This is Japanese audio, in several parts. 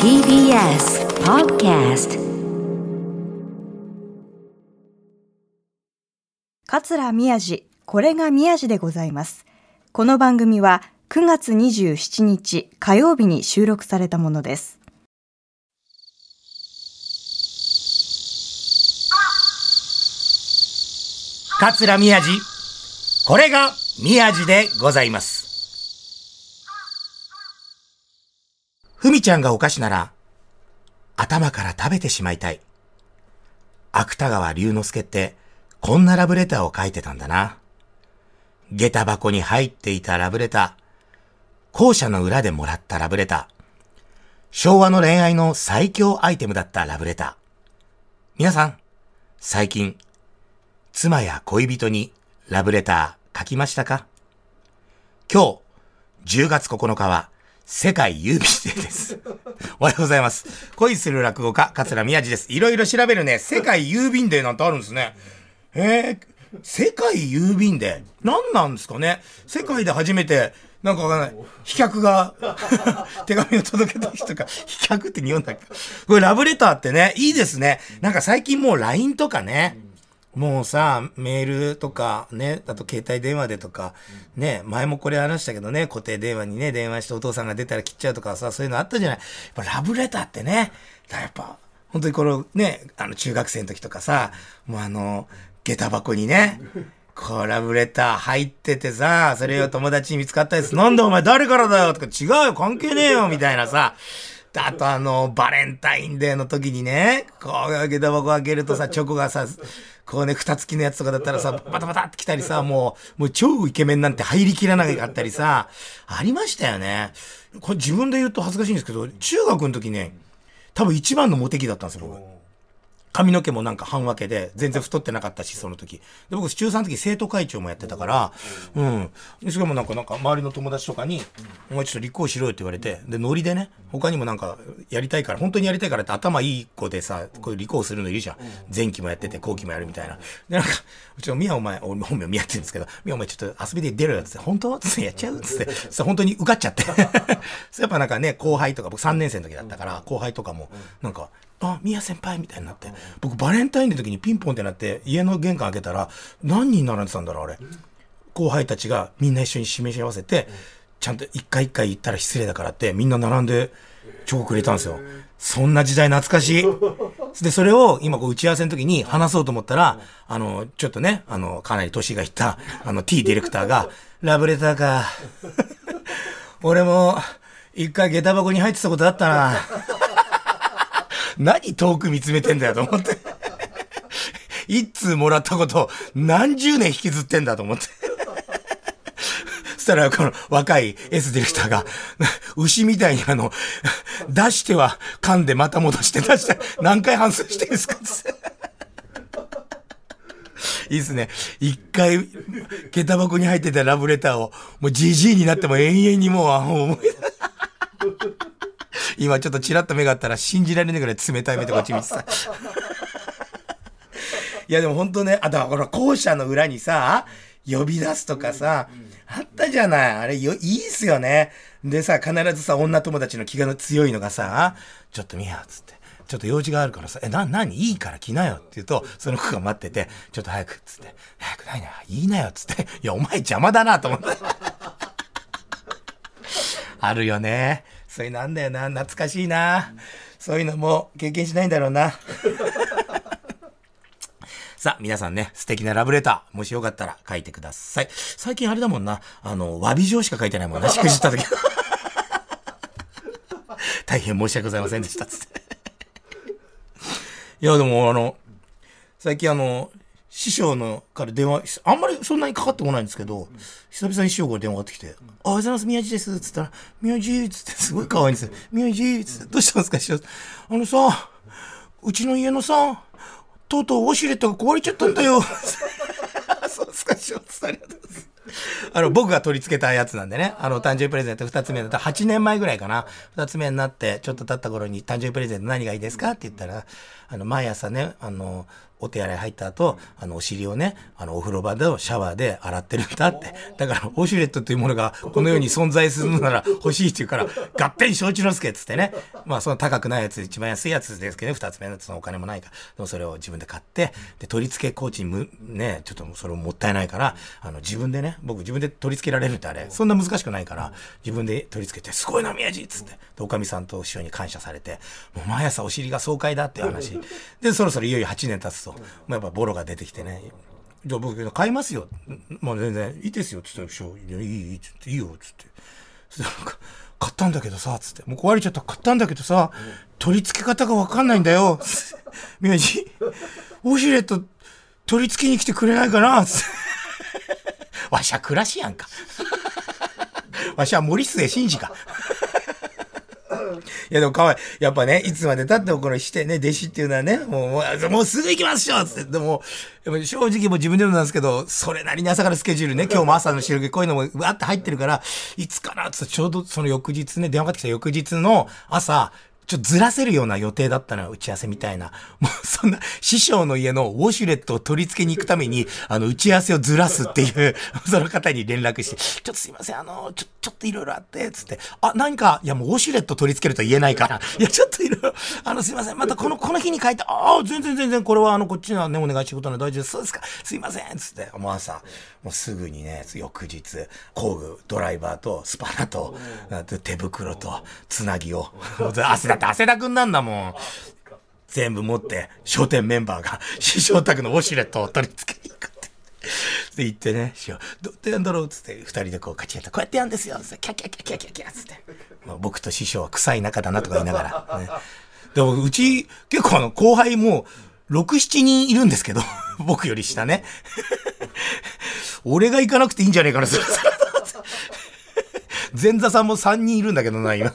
TBS Podcast 桂宮治これが宮治でございます。この番組は9月27日火曜日に収録されたものです。桂宮治これが宮治でございますふみちゃんがお菓子なら頭から食べてしまいたい。芥川龍之介ってこんなラブレターを書いてたんだな。下駄箱に入っていたラブレター。校舎の裏でもらったラブレター。昭和の恋愛の最強アイテムだったラブレター。皆さん最近妻や恋人にラブレター書きましたか？今日、10月9日は、世界郵便デーです。おはようございます。恋する落語家、桂宮治です。いろいろ調べるね、世界郵便デーなんてあるんですね。へえ、世界郵便デー？何なんですかね？世界で初めて、なんかわかんない。飛脚が 手紙を届けた人が、飛脚って日本だっけ？これラブレターってね、いいですね。なんか最近もう LINE とかね、もうさ、メールとかね、あと携帯電話でとか、ね、前もこれ話したけどね、固定電話にね、電話してお父さんが出たら切っちゃうとかさ、そういうのあったじゃない。やっぱラブレターってね、やっぱ、本当にこのね、あの中学生の時とかさ、もうあの、下駄箱にね、こうラブレター入っててさ、それを友達に見つかったりす なんだお前誰からだよとか違うよ関係ねえよみたいなさ、あとあの、バレンタインデーの時にね、こう、下駄箱開けるとさ、チョコがさ、こうね、蓋付きのやつとかだったらさ、バタバタって来たりさ、もう、もう超イケメンなんて入りきらなかったりさ、ありましたよね。これ自分で言うと恥ずかしいんですけど、中学の時ね、多分一番のモテ期だったんですよ、僕。髪の毛もなんか半分けで、全然太ってなかったし、その時。で、僕、中3の時生徒会長もやってたから、うん。で、しかもなんか、なんか、周りの友達とかに、お前ちょっと立候補しろよって言われて、で、ノリでね、他にもなんか、やりたいから、本当にやりたいからって頭いい子でさ、こういう立候補するのいるじゃん。前期もやってて、後期もやるみたいな。で、なんか、うちの宮お前、俺本名宮って言うんですけど、宮お前ちょっと遊びで出ろよってって、本当？つってやっちゃう？つって、そ本当に受かっちゃって。やっぱなんかね、後輩とか、僕3年生の時だったから、後輩とかも、なんか、あ、宮先輩みたいになって。僕、バレンタインの時にピンポンってなって、家の玄関開けたら、何人並んでたんだろう、あれ。後輩たちがみんな一緒に示し合わせて、ちゃんと一回一回言ったら失礼だからって、みんな並んで、チョコくれたんですよ。そんな時代懐かしい。で、それを今こう打ち合わせの時に話そうと思ったら、あの、ちょっとね、あの、かなり年がいった、あの、T ディレクターが、ラブレターか。俺も、一回下駄箱に入ってたことあったな。何遠く見つめてんだよと思って。一通もらったこと何十年引きずってんだと思って。そしたら、この若い S ディレクターが、牛みたいにあの、出しては噛んでまた戻して出して、何回反省してるんですかって。いいっすね。一回、下駄箱に入ってたラブレターを、もうじじいになっても永遠にもう、あ思い出今ちょっとチラッと目があったら信じられないぐらい冷たい目でこっち見てた。いやでも本当ね、あ、だから校舎の裏にさ、呼び出すとかさ、あったじゃない。あれよ、いいっすよね。でさ、必ずさ、女友達の気が強いのがさ、ちょっと見や、つって。ちょっと用事があるからさ、え、な、なにいいから来なよって言うと、その子が待ってて、ちょっと早く、っつって。早くないな、いいなよ、っつって。いや、お前邪魔だな、と思って。あるよね。そういうのあんだよな。懐かしいな。そういうのも経験しないんだろうな。さあ、皆さんね、素敵なラブレター、もしよかったら書いてください。最近あれだもんな、あの、詫び状しか書いてないもんな、しくじった時。大変申し訳ございませんでした、つって。いや、でもあの、最近あの、師匠のから電話、あんまりそんなにかかってこないんですけど、久々に師匠から電話がかってきて、あ、おはようございます、宮地です、つったら、宮地つって、すごい可愛いんですよ。宮地つって、どうしたんですか、師匠。あのさ、うちの家のさ、とうとうウォシュレットが壊れちゃったんだよ。そうですか、師匠、つってありがとうございます。あの、僕が取り付けたやつなんでね。あの、誕生日プレゼント二つ目だった8年前ぐらいかな。二つ目になって、ちょっと経った頃に誕生日プレゼント何がいいですか？って言ったら、あの、毎朝ね、あの、お手洗い入った後、あの、お尻をね、あの、お風呂場でシャワーで洗ってるんだって。だから、ウォシュレットというものがこの世に存在するのなら欲しいって言うから、合点承知の助っつってね。まあ、その高くないやつ、一番安いやつですけどね、二つ目のそのお金もないから。でもそれを自分で買って、で、取り付けコーチにむ、ね、ちょっとそれももったいないから、あの、自分でね、僕自分で取り付けられるってあれ、そんな難しくないから、自分で取り付けて、すごいな、宮治っつって。で、おかみさんと師匠に感謝されて、もう毎朝お尻が爽快だっていう話。で、そろそろいよいよ8年経つと、もうやっぱボロが出てきてね、じゃあ僕買いますよ。もう全然いいですよ。つって、いやいい、いい、つって、いいよ。つって。そし買ったんだけどさ、つって。もう壊れちゃった。買ったんだけどさ、取り付け方がわかんないんだよ。宮治、ウォシュレット取り付けに来てくれないかなつって。わしゃ暮らしやんか。わしは森末慎二か。いやでもかわいい。やっぱね、いつまで経ってもこのしてね、弟子っていうのはね、もう、もうもうすぐ行きましょうつって。でも、正直もう自分でもなんですけど、それなりに朝からスケジュールね、今日も朝の収録こういうのもわーって入ってるから、いつかなつってちょうどその翌日ね、電話かかってきた翌日の朝、ちょっとずらせるような予定だったのよ、打ち合わせみたいな。もうそんな、師匠の家のウォシュレットを取り付けに行くために、あの、打ち合わせをずらすっていう、その方に連絡して、ちょっとすいません、あの、ちょ、ちょっといろいろあって、つって、あ、何か、いやもうウォシュレット取り付けると言えないから、いや、ちょっといろいろ、あの、すいません、またこの、この日に書いて、ああ、全然全然、これはあの、こっちのね、お願い仕事の大丈夫です。そうですか、すいません、つって、もう朝、もうすぐにね、翌日、工具、ドライバーと、スパナと、あと手袋と、つなぎを、汗だって汗だくんなんだもん。全部持って、商店メンバーが、師匠宅のウォシュレットを取り付けに行くって。で、言ってね、師匠、どうやってやんだろう？っつって、二人でこう、勝ち合って、こうやってやんですよつって、キャッキャッキャッキャッキャッキャッつって。まあ、僕と師匠は臭い仲だなとか言いながら。ね、でも、うち、結構あの、後輩も、6、7人いるんですけど、僕より下ね。俺が行かなくていいんじゃねえかな、それ。前座さんも3人いるんだけどな、今。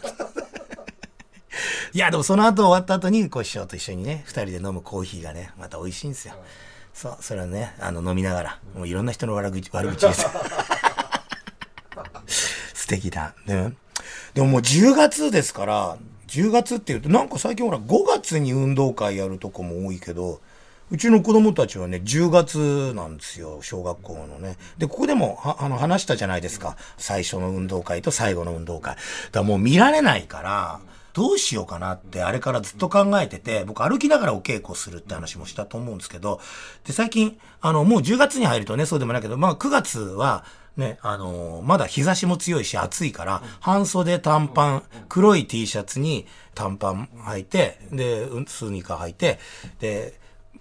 いや、でもその後終わった後に、こう師匠と一緒にね、二人で飲むコーヒーがね、また美味しいんですよ。そう、それはね、あの、飲みながら、もういろんな人の悪口、悪口ですよ。素敵だ。ね。でももう10月ですから、10月って言うと、なんか最近ほら、5月に運動会やるとこも多いけど、うちの子供たちはね、10月なんですよ、小学校のね。で、ここでも、は、あの、話したじゃないですか。最初の運動会と最後の運動会。だからもう見られないから、どうしようかなって、あれからずっと考えてて、僕歩きながらお稽古するって話もしたと思うんですけど、で、最近、あの、もう10月に入るとね、そうでもないけど、まあ9月は、ね、あのまだ日差しも強いし暑いから、半袖短パン、黒い T シャツに短パン履いて、で、スニーカー履いて、で、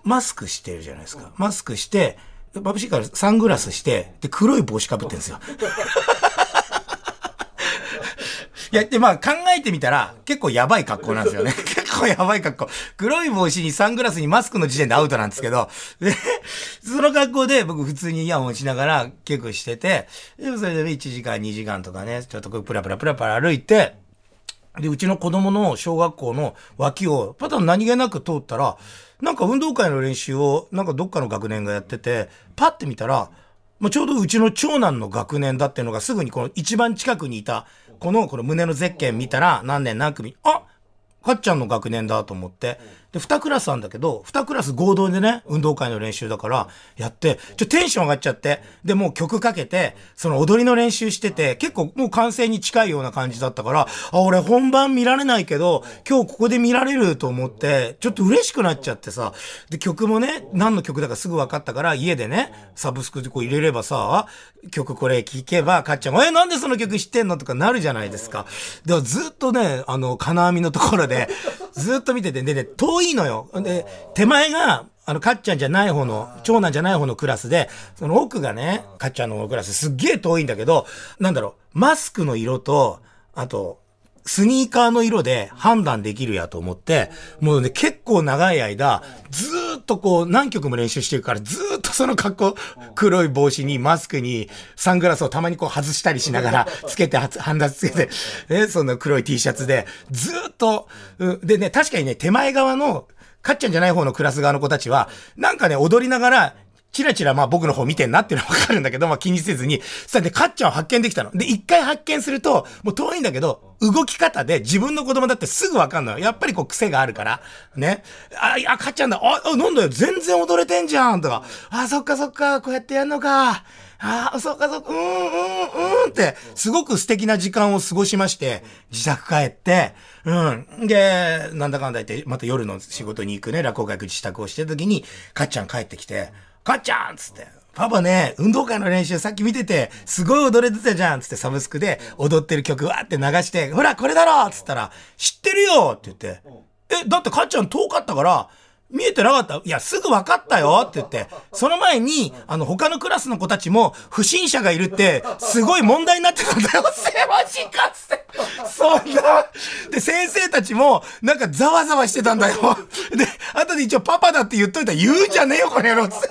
マスクしてるじゃないですか。マスクして、眩しいからサングラスして、で、黒い帽子かぶってるんですよ。いや、で、まあ考えてみたら、結構やばい格好なんですよね。結構やばい格好。黒い帽子にサングラスにマスクの時点でアウトなんですけど、で、その格好で僕普通にイヤホンしながら結構してて、でもそれで1時間2時間とかね、ちょっとこうプラプラプラプラ歩いて、で、うちの子供の小学校の脇を、パターン何気なく通ったら、なんか運動会の練習を、なんかどっかの学年がやってて、パッて見たら、もうちょうどうちの長男の学年だっていうのがすぐにこの一番近くにいた、この、この胸のゼッケン見たら何年何組、あかっちゃんの学年だと思って。で、二クラスあんだけど、二クラス合同でね、運動会の練習だから、やって、ちょ、テンション上がっちゃって、で、もう曲かけて、その踊りの練習してて、結構もう完成に近いような感じだったから、あ、俺本番見られないけど、今日ここで見られると思って、ちょっと嬉しくなっちゃってさ、で、曲もね、何の曲だかすぐ分かったから、家でね、サブスクでこう入れればさ、曲これ聴けば、かっちゃん、え、なんでその曲知ってんのとかなるじゃないですか。でずっとね、あの、金網のところで、ずっと見てて、でね、遠いのよ。で、手前が、あの、かっちゃんじゃない方の、長男じゃない方のクラスで、その奥がね、かっちゃんのクラスすっげえ遠いんだけど、なんだろう、マスクの色と、あと、スニーカーの色で判断できるやと思って、もうね、結構長い間、ずーっとこう、何曲も練習してるから、ずーっとその格好、黒い帽子にマスクにサングラスをたまにこう外したりしながら、つけて、はつハンダつけて、ね、その黒い T シャツで、ずーっと、でね、確かにね、手前側の、かっちゃんじゃない方のクラス側の子たちは、なんかね、踊りながら、チラチラまあ僕の方見てんなっていうのはわかるんだけど、まあ気にせずに、さで、かっちゃんを発見できたの。で、一回発見すると、もう遠いんだけど、動き方で自分の子供だってすぐわかんのよ。やっぱりこう癖があるから。ね。あ、いや、かっちゃんだ。あ、あなんだよ。全然踊れてんじゃん。とか。あ、そっかそっか。こうやってやんのか。ああ、そうかそうか、うん、うん、うんって、すごく素敵な時間を過ごしまして、自宅帰って、うん。で、なんだかんだ言って、また夜の仕事に行くね、落語会自宅をしてる時に、かっちゃん帰ってきて、かっちゃんつって、パパね、運動会の練習さっき見てて、すごい踊れてたじゃんつってサブスクで踊ってる曲わーって流して、ほら、これだろつったら、知ってるよって言って、え、だってかっちゃん遠かったから、見えてなかった？いや、すぐ分かったよって言って、その前に、あの、他のクラスの子たちも、不審者がいるって、すごい問題になってたんだよ。せまじかっつって。そんな。で、先生たちも、なんかざわざわしてたんだよ。で、後で一応パパだって言っといたら、言うじゃねえよ、この野郎っつって。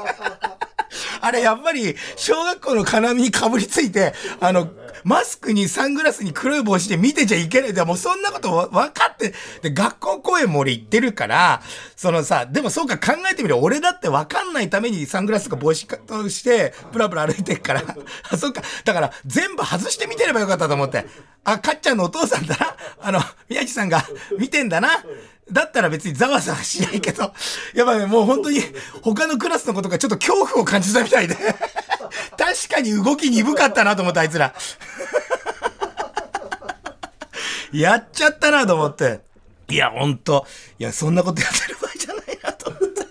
あれ、やっぱり、小学校の金網にかぶりついて、あの、マスクにサングラスに黒い帽子で見てちゃいけない。でもそんなこと分かって、で、学校公演も俺行ってるから、そのさ、でもそうか考えてみる俺だって分かんないためにサングラスとか帽子として、プラプラ歩いてるから。あ、そっか。だから、全部外してみてればよかったと思って。あ、かっちゃんのお父さんだな。あの、宮地さんが見てんだな。だったら別にざわざわしないけど、やっぱね、もう本当に他のクラスのことがちょっと恐怖を感じたみたいで。確かに動き鈍かったなと思った、あいつら。やっちゃったなと思って。いや、ほんと。いや、そんなことやってる場合じゃないなと思って。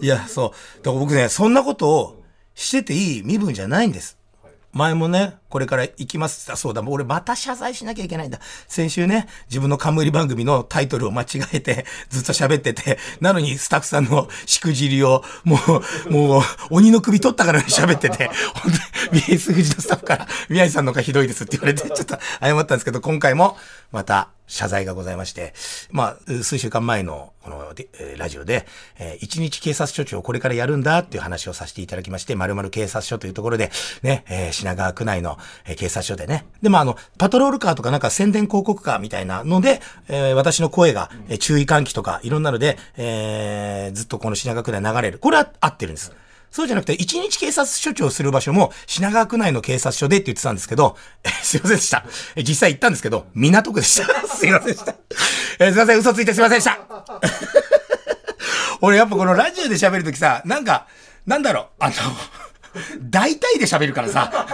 いや、そう。だから僕ね、そんなことをしてていい身分じゃないんです。前もね、これから行きますってそうだ、もう俺また謝罪しなきゃいけないんだ。先週ね、自分の冠番組のタイトルを間違えて、ずっと喋ってて、なのにスタッフさんのしくじりを、もう、もう、鬼の首取ったから喋ってて、本当に BS 富士のスタッフから、宮治さんの方がひどいですって言われて、ちょっと謝ったんですけど、今回も、また、謝罪がございまして、まあ、数週間前の、この、ラジオで、えー、一日警察署長をこれからやるんだっていう話をさせていただきまして、〇〇警察署というところで、ね、えー、品川区内の、警察署でね。で、まあ、あの、パトロールカーとかなんか宣伝広告カーみたいなので、えー、私の声が、え、注意喚起とか、いろんなので、えー、ずっとこの品川区内流れる。これは合ってるんです。そうじゃなくて、一日警察署長する場所も品川区内の警察署でって言ってたんですけど、えすいませんでした。え実際行ったんですけど、港区でした。すいませんでした。え、すいません、嘘ついてすいませんでした。俺やっぱこのラジオで喋るときさ、なんか、なんだろう、あの、大体で喋るからさ。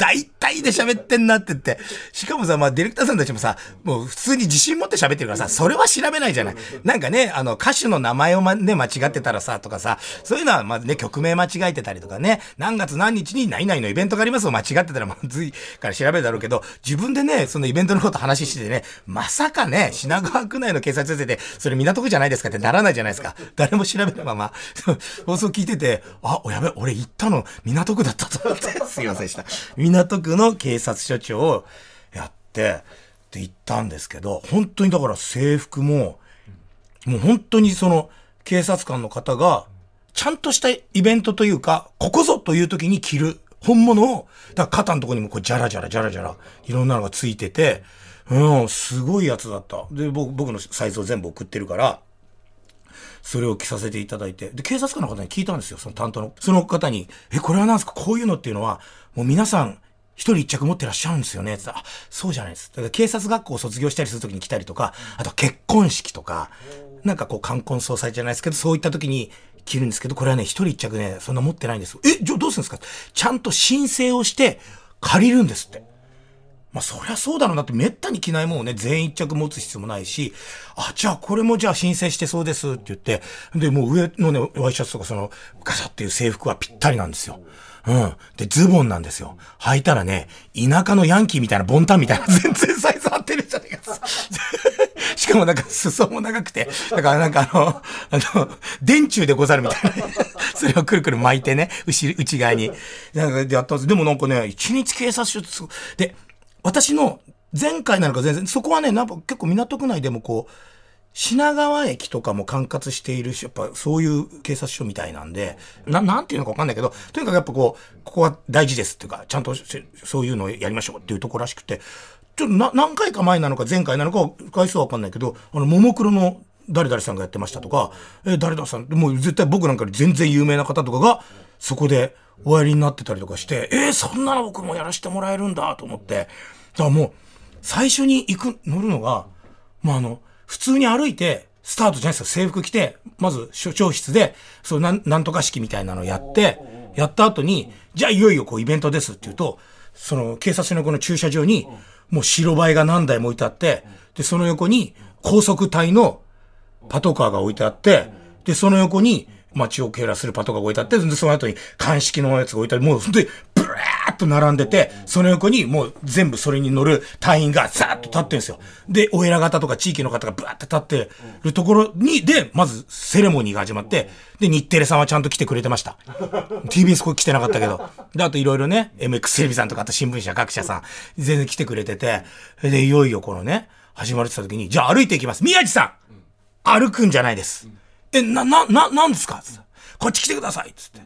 大体で喋ってんなって言って。しかもさ、まあ、ディレクターさんたちもさ、もう普通に自信持って喋ってるからさ、それは調べないじゃない。なんかね、あの、歌手の名前をま、ね、間違ってたらさ、とかさ、そういうのは、まあね、曲名間違えてたりとかね、何月何日に何々のイベントがありますを間違ってたらまずいから調べるだろうけど、自分でね、そのイベントのこと話しててね、まさかね、品川区内の警察先生で、それ港区じゃないですかってならないじゃないですか。誰も調べないまま、放送聞いてて、あ、やべ、俺行ったの港区だったと思って、すいませんでした。港区の警察署長をやって、で行ったんですけど、本当にだから制服も、もう本当にその警察官の方が、ちゃんとしたイベントというか、ここぞという時に着る本物を、だから肩のとこにもこうジャラジャラジャラジャラ、いろんなのがついてて、うん、すごいやつだった。で、僕、僕のサイズを全部送ってるから、それを着させていただいて、で、警察官の方に聞いたんですよ、その担当の。その方に、え、これは何ですか？こういうのっていうのは、もう皆さん、一人一着持ってらっしゃるんですよね？あ、そうじゃないです。だから警察学校を卒業したりするときに来たりとか、あと結婚式とか、なんかこう冠婚葬祭じゃないですけど、そういった時に着るんですけど、これはね、一人一着ね、そんな持ってないんです。え、じゃあどうするんですかちゃんと申請をして借りるんですって。まあそりゃそうだろうなってめったに着ないものをね、全員一着持つ必要もないし、あ、じゃあこれもじゃあ申請してそうですって言って、で、もう上のね、ワイシャツとかその、ガシャっていう制服はぴったりなんですよ。うん。で、ズボンなんですよ。履いたらね、田舎のヤンキーみたいな、ボンタンみたいな、全然サイズ合ってるじゃねえか。しかもなんか裾も長くて、だからなんかあの、あの、電柱でござるみたいな。それをくるくる巻いてね、内、内側に。なんかでやったんです。でもなんかね、一日警察署で、私の前回なのか全然、そこはね、なんか結構港区内でもこう、品川駅とかも管轄しているし、やっぱそういう警察署みたいなんで、な、なんていうのかわかんないけど、とにかくやっぱこう、ここは大事ですっていうか、ちゃんとそういうのをやりましょうっていうとこらしくて、ちょっとな、何回か前なのか前回なのか回数はわかんないけど、あの、ももクロの誰々さんがやってましたとか、え、誰々さん、もう絶対僕なんかより全然有名な方とかが、そこでおやりになってたりとかして、えーそんなの僕もやらせてもらえるんだと思って、だからもう、最初に行く、乗るのが、まあ、あの、普通に歩いて、スタートじゃないですか、制服着て、まず所長室で、そう、なん、なんとか式みたいなのをやって、やった後に、じゃあいよいよこうイベントですって言うと、その警察のこの駐車場に、もう白バイが何台も置いてあって、で、その横に高速隊のパトカーが置いてあって、で、その横に街を警らするパトカーが置いてあって、で、その後に鑑識のやつが置いてあって、もう本当にブラーっと並んでて、その横にもう全部それに乗る隊員がザーッと立ってるんですよ。で、お偉方とか地域の方がブワーって立ってるところに、で、まずセレモニーが始まって、で、日テレさんはちゃんと来てくれてました。TBS これ来てなかったけど。で、あといろいろね、MX テレビさんとか、あと新聞社各社さん、全然来てくれてて、で、いよいよこのね、始まるってた時に、じゃあ歩いていきます。宮地さん歩くんじゃないです。え、な、な、な、なんですか？つってこっち来てくださいつって。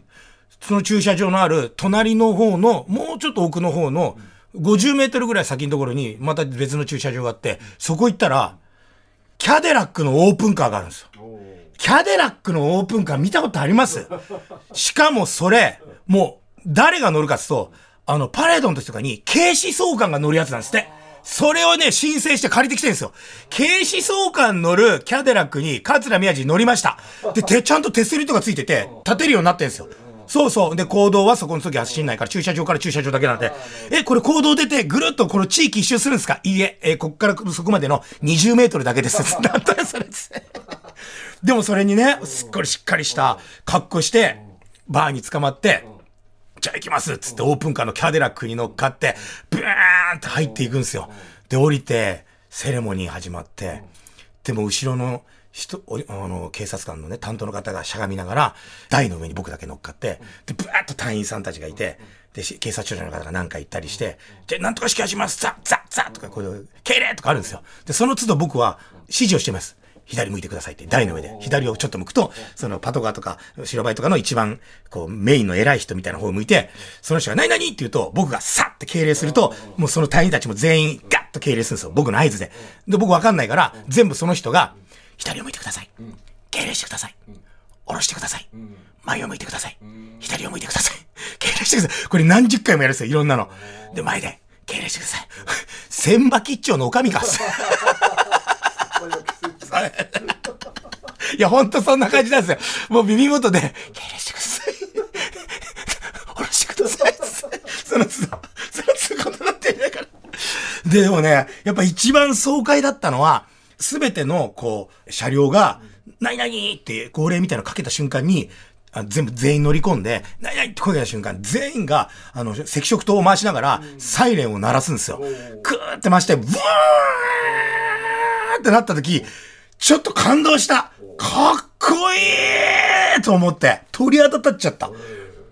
その駐車場のある隣の方の、もうちょっと奥の方の、50メートルぐらい先のところに、また別の駐車場があって、そこ行ったら、キャデラックのオープンカーがあるんですよ。キャデラックのオープンカー見たことあります？しかもそれ、もう、誰が乗るかっていうと、あの、パレードの時とかに、警視総監が乗るやつなんですって。それをね、申請して借りてきてるんですよ。警視総監乗るキャデラックに、桂宮治乗りました。で、て、ちゃんと手すりとかついてて、立てるようになってるんですよ。そうそう。で、行動はそこの時走んないから、駐車場から駐車場だけなんで、え、これ行動出て、ぐるっとこの地域一周するんですか？いいえ、え、こっからそこまでの20メートルだけです。なんだよ、それっつって。でもそれにね、すっごいしっかりした格好して、バーに捕まって、じゃあ行きますっつってオープンカーのキャデラックに乗っかって、ブーンって入っていくんですよ。で、降りて、セレモニー始まって、でも後ろの人、あの、警察官のね、担当の方がしゃがみながら、台の上に僕だけ乗っかって、で、ブワーッと隊員さんたちがいて、で、警察署長の方が何か言ったりして、で、なんとか式始しますザッザッザッとか、こういう、敬礼とかあるんですよ。で、その都度僕は指示をしてます。左向いてくださいって、台の上で。左をちょっと向くと、そのパトカーとか、白バイとかの一番、こう、メインの偉い人みたいな方を向いて、その人が何々って言うと、僕がさって敬礼すると、もうその隊員たちも全員ガッと敬礼するんですよ。僕の合図で。で、僕わかんないから、全部その人が、左を向いてください。敬礼してください。下ろしてください。前を向いてください。左を向いてください。敬礼してください。これ何十回もやるんですよ。いろんなの。で、前で、敬礼してください。千葉吉兆のおかみが。いや、ほんとそんな感じなんですよ。もう耳元で、敬礼してください。下ろしてください。そのつど、そのつことなってんだから。で、でもね、やっぱ一番爽快だったのは、すべての、こう、車両が、何々って号令みたいなのかけた瞬間に、あ全部全員乗り込んで、何々って声が出た瞬間、全員が、あの、赤色灯を回しながら、サイレンを鳴らすんですよ。クーって回して、ブーンってなった時、ちょっと感動した。かっこいいと思って、鳥肌立っちゃった。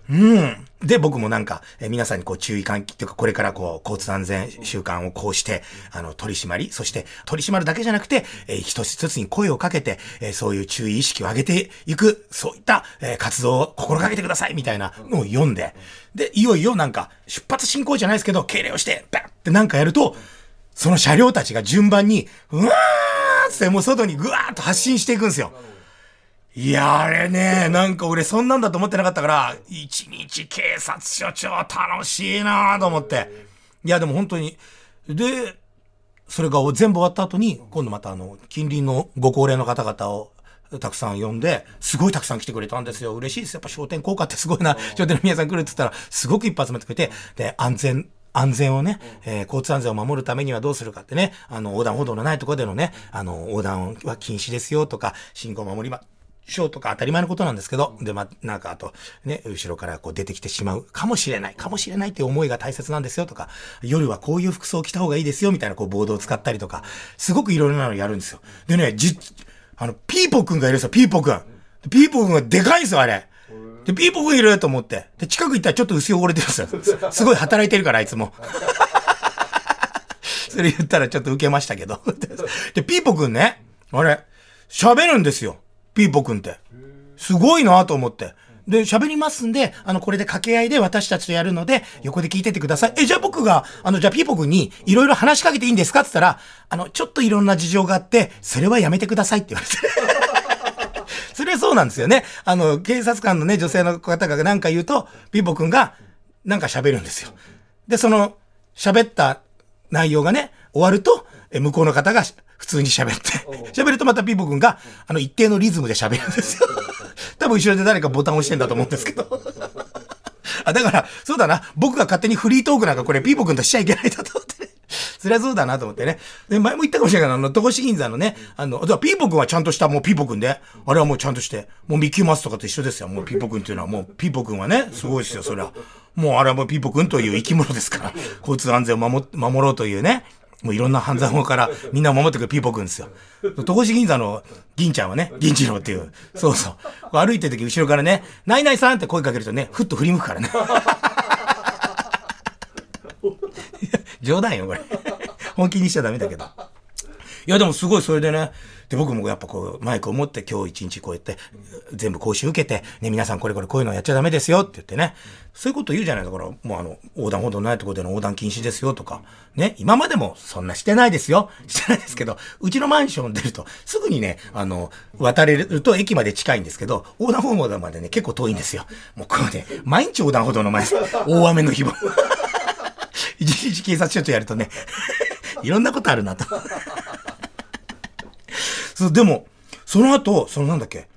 うん。で、僕もなんか、え皆さんにこう注意喚起っていうか、これからこう、交通安全習慣をこうして、あの、取り締まり、そして取り締まるだけじゃなくて、えー一つ一つに声をかけて、えーそういう注意意識を上げていく、そういった、えー活動を心がけてください、みたいなのを読んで、で、いよいよなんか、出発進行じゃないですけど、敬礼をして、バッってなんかやると、その車両たちが順番に、うわーっつってもう外にぐわーっと発信していくんですよ。いや、あれね、なんか俺そんなんだと思ってなかったから、一日警察署長楽しいなと思って。いや、でも本当に。で、それが全部終わった後に、今度またあの、近隣のご高齢の方々を、たくさん呼んで、すごいたくさん来てくれたんですよ。嬉しいです。やっぱ商店効果ってすごいな。商店の皆さん来るって言ったら、すごくいっぱい集めてくれて、で、安全、安全をね、えー交通安全を守るためにはどうするかってね、あの、横断歩道のないところでのね、あの、横断は禁止ですよとか、信号を守りま、しようとか当たり前のことなんですけど、で、まあ、なんかあと、ね、後ろからこう出てきてしまうかもしれない、かもしれないっていう思いが大切なんですよとか、夜はこういう服装を着た方がいいですよみたいなこうボードを使ったりとか、すごくいろいろなのやるんですよ。でね、じ、あの、ピーポくんがいるんですよ、ピーポくん。でピーポくんがでかいんですよ、あれ。で、ピーポくんいると思って。で、近く行ったらちょっと薄汚れてるんですよ。すごい働いてるから、あいつも。それ言ったらちょっと受けましたけど。で、ピーポくんね、あれ、喋るんですよ。ピーポくんって。すごいなと思って。で、喋りますんで、あの、これで掛け合いで私たちとやるので、横で聞いててください。え、じゃあ僕が、あの、じゃあピーポくんに、いろいろ話しかけていいんですか？って言ったら、あの、ちょっといろんな事情があって、それはやめてくださいって言われて。それはそうなんですよね。あの、警察官のね、女性の方が何か言うと、ピーポくんが、なんか喋るんですよ。で、その、喋った内容がね、終わると、え向こうの方が普通に喋って、喋るとまたピーポくんが、あの、一定のリズムで喋るんですよ。多分後ろで誰かボタン押してんだと思うんですけど。あ、だから、そうだな。僕が勝手にフリートークなんかこれピーポくんとしちゃいけないだと。そりゃそうだなと思ってね。で、前も言ったかもしれないけど、あの、戸越銀座のね、あの、ピーポくんはちゃんとしたもうピーポくんで、あれはもうちゃんとして、もうミッキーマウスとかと一緒ですよ。もうピーポくんっていうのはもう、ピーポくんはね、すごいですよ、そりゃ。もうあれはもうピーポくんという生き物ですから、交通安全を守、守ろうというね、もういろんな犯罪法からみんな守ってくるピーポくんですよ。戸越銀座の銀ちゃんはね、銀次郎っていう、そうそう。歩いてる時後ろからね、ナイナイさんって声かけるとね、ふっと振り向くからね。冗談よ、これ。本気にしちゃダメだけど。いや、でもすごいそれでね、で、僕もやっぱこう、マイクを持って今日一日こうやって、全部講習受けて、ね、皆さんこれこれこういうのやっちゃダメですよって言ってね、そういうこと言うじゃないだから、もうあの、横断歩道ないところでの横断禁止ですよとか、ね、今までもそんなしてないですよ。してないですけど、うちのマンション出ると、すぐにね、あの、渡れると駅まで近いんですけど、横断歩道までね、結構遠いんですよ。もうこうね、毎日横断歩道の前、大雨の日も。一日警察署長やるとね、いろんなことあるなと。そう、でも、その後、そのなんだっけ、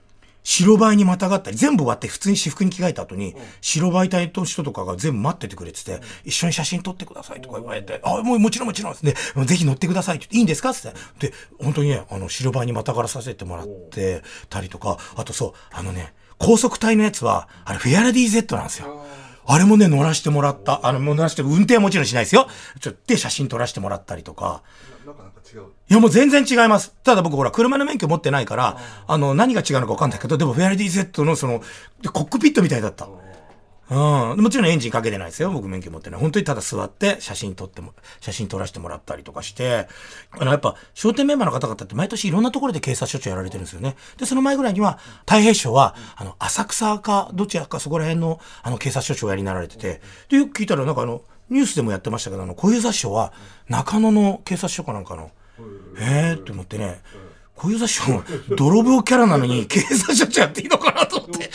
白バイにまたがったり、全部終わって普通に私服に着替えた後に、白バイ隊の人とかが全部待っててくれてて、一緒に写真撮ってくださいとか言われて、あ、もうもちろんもちろんで、ぜひ乗ってくださいって言って、いいんですかって言って、で、本当にね、あの、白バイにまたがらさせてもらってたりとか、あとそう、あのね、高速隊のやつは、あれ、フェアレディ Z なんですよ。あれもね、乗らせてもらった。あの、乗らせて、運転はもちろんしないですよ。ちょっと、で、写真撮らせてもらったりとか。いや、もう全然違います。ただ僕ほら、車の免許持ってないから、あの、何が違うのか分かんないけど、でも、フェアリティ Z のその、コックピットみたいだった。うん。もちろんエンジンかけてないですよ。僕免許持ってない。本当にただ座って写真撮っても、写真撮らせてもらったりとかして、あの、やっぱ、商店メンバーの方々って毎年いろんなところで警察署長やられてるんですよね。で、その前ぐらいには、太平省は、あの、浅草か、どちらかそこら辺の、あの、警察署長やりなられてて、で、よく聞いたら、なんかあの、ニュースでもやってましたけど、あの、小遊三師匠は、中野の警察署かなんかの、ええー、って思ってね、小遊三師匠、泥棒キャラなのに警察署長やっていいのかなと思って。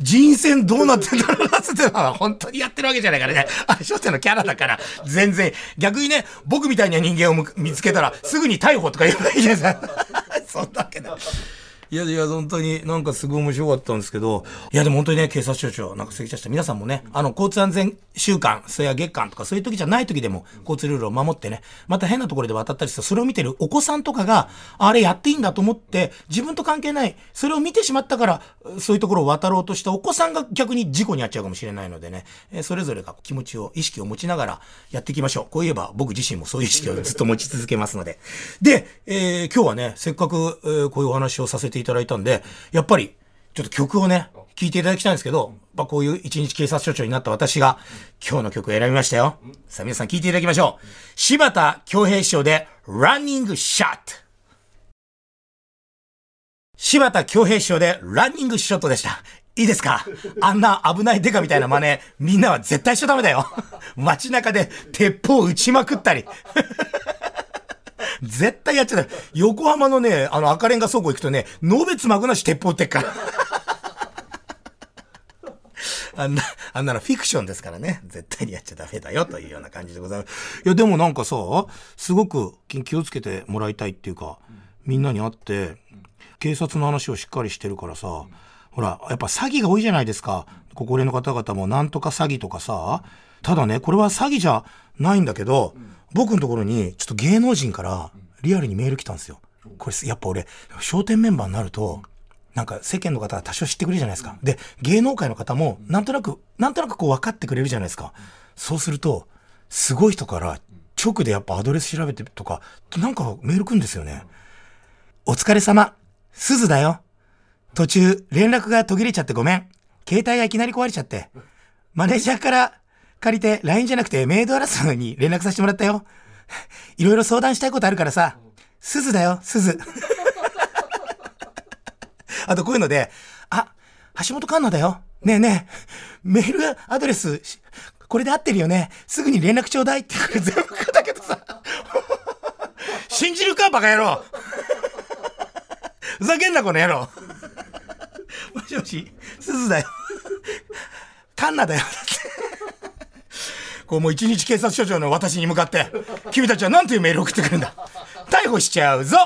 人選どうなってんだろうなってのは本当にやってるわけじゃないからね。あれ、商店のキャラだから、全然。逆にね、僕みたいな人間を見つけたら、すぐに逮捕とか言えばいいじゃないですか。そんなわけだ。いいやいや、本当になんかすごい面白かったんですけど、いやでも本当にね、警察署長、なんか関茶した皆さんもね、あの、交通安全週間、それや月間とかそういう時じゃない時でも交通ルールを守ってね、また変なところで渡ったりして、それを見てるお子さんとかが、あれやっていいんだと思って、自分と関係ない、それを見てしまったから、そういうところを渡ろうとしたお子さんが逆に事故に遭っちゃうかもしれないのでね、えそれぞれが気持ちを、意識を持ちながらやっていきましょう。こう言えば僕自身もそういう意識をずっと持ち続けますので。で、えー、今日はね、せっかく、えー、こういうお話をさせてていただいたんで、やっぱり、ちょっと曲をね、聴いていただきたいんですけど、まあ、こういう一日警察署長になった私が、今日の曲を選びましたよ。さあ皆さん聴いていただきましょう。柴田恭平師匠で、ランニングショット。柴田恭平師匠で、ランニングショットでした。いいですか？あんな危ないデカみたいな真似、みんなは絶対しちゃダメだよ。街中で鉄砲撃ちまくったり。絶対やっちゃダメ。横浜のね、あの赤レンガ倉庫行くとね、のべつまぐなし鉄砲ってっから。あんな、あんなのフィクションですからね。絶対にやっちゃダメだよというような感じでございます。いや、でもなんかさ、すごく気をつけてもらいたいっていうか、みんなに会って、警察の話をしっかりしてるからさ、ほら、やっぱ詐欺が多いじゃないですか。ご高齢の方々もなんとか詐欺とかさ。ただね、これは詐欺じゃないんだけど、僕のところにちょっと芸能人からリアルにメール来たんですよ。これやっぱ俺、商店メンバーになると、なんか世間の方が多少知ってくれるじゃないですか。で、芸能界の方もなんとなく、なんとなくこう分かってくれるじゃないですか。そうすると、すごい人から直でやっぱアドレス調べてとか、なんかメール来るんですよね。お疲れ様。すずだよ。途中、連絡が途切れちゃってごめん。携帯がいきなり壊れちゃって。マネージャーから借りて LINE じゃなくてメイドアラスに連絡させてもらったよ。いろいろ相談したいことあるからさ。すずだよ、すず。あとこういうので、あ、橋本環奈だよ。ねえねえ、メールアドレス、これで合ってるよね。すぐに連絡ちょうだいって全部だけどさ。信じるか、バカ野郎。ふざけんな、この野郎。もしもし、すずだよ。カンナだよ。こうもう一日警察署長の私に向かって、君たちは何というメールを送ってくるんだ？逮捕しちゃうぞ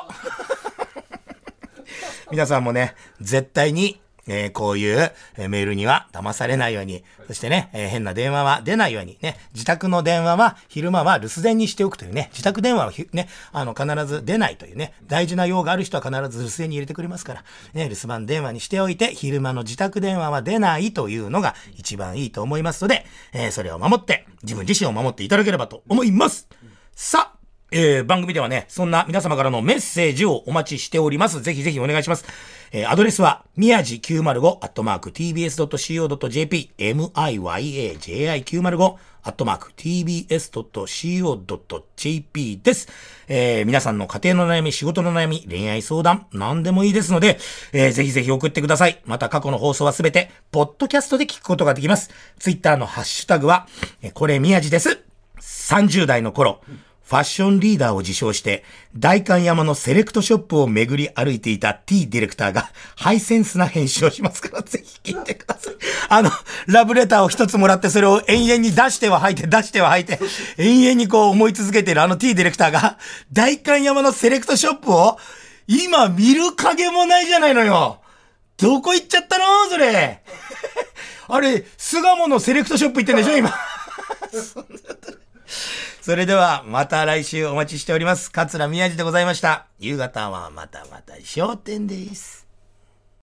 皆さんもね、絶対にえー、こういう、えメールには騙されないように、そしてね、えー、変な電話は出ないように、ね、自宅の電話は昼間は留守電にしておくというね、自宅電話はね、あの、必ず出ないというね、大事な用がある人は必ず留守電に入れてくれますから、ね、留守番電話にしておいて、昼間の自宅電話は出ないというのが一番いいと思いますので、えー、それを守って、自分自身を守っていただければと思います。さあ、えー、番組ではね、そんな皆様からのメッセージをお待ちしております。ぜひぜひお願いします。えー、アドレスは、宮地905アットマーク tbs.co.jp、myaji905 アットマーク tbs.co.jp です。えー、皆さんの家庭の悩み、仕事の悩み、恋愛相談、何でもいいですので、えー、ぜひぜひ送ってください。また過去の放送はすべて、ポッドキャストで聞くことができます。ツイッターのハッシュタグは、えこれ宮地です。30代の頃、ファッションリーダーを自称して、大観山のセレクトショップを巡り歩いていた T ディレクターが、ハイセンスな編集をしますから、ぜひ聞いてください。あの、ラブレターを一つもらって、それを延々に出しては吐いて、出しては吐いて、延々にこう思い続けているあの T ディレクターが、大観山のセレクトショップを、今見る影もないじゃないのよ。どこ行っちゃったの？それ。あれ、巣鴨のセレクトショップ行ってんでしょ？今。それでは、また来週お待ちしております。桂宮治でございました。夕方はまたまた商店です。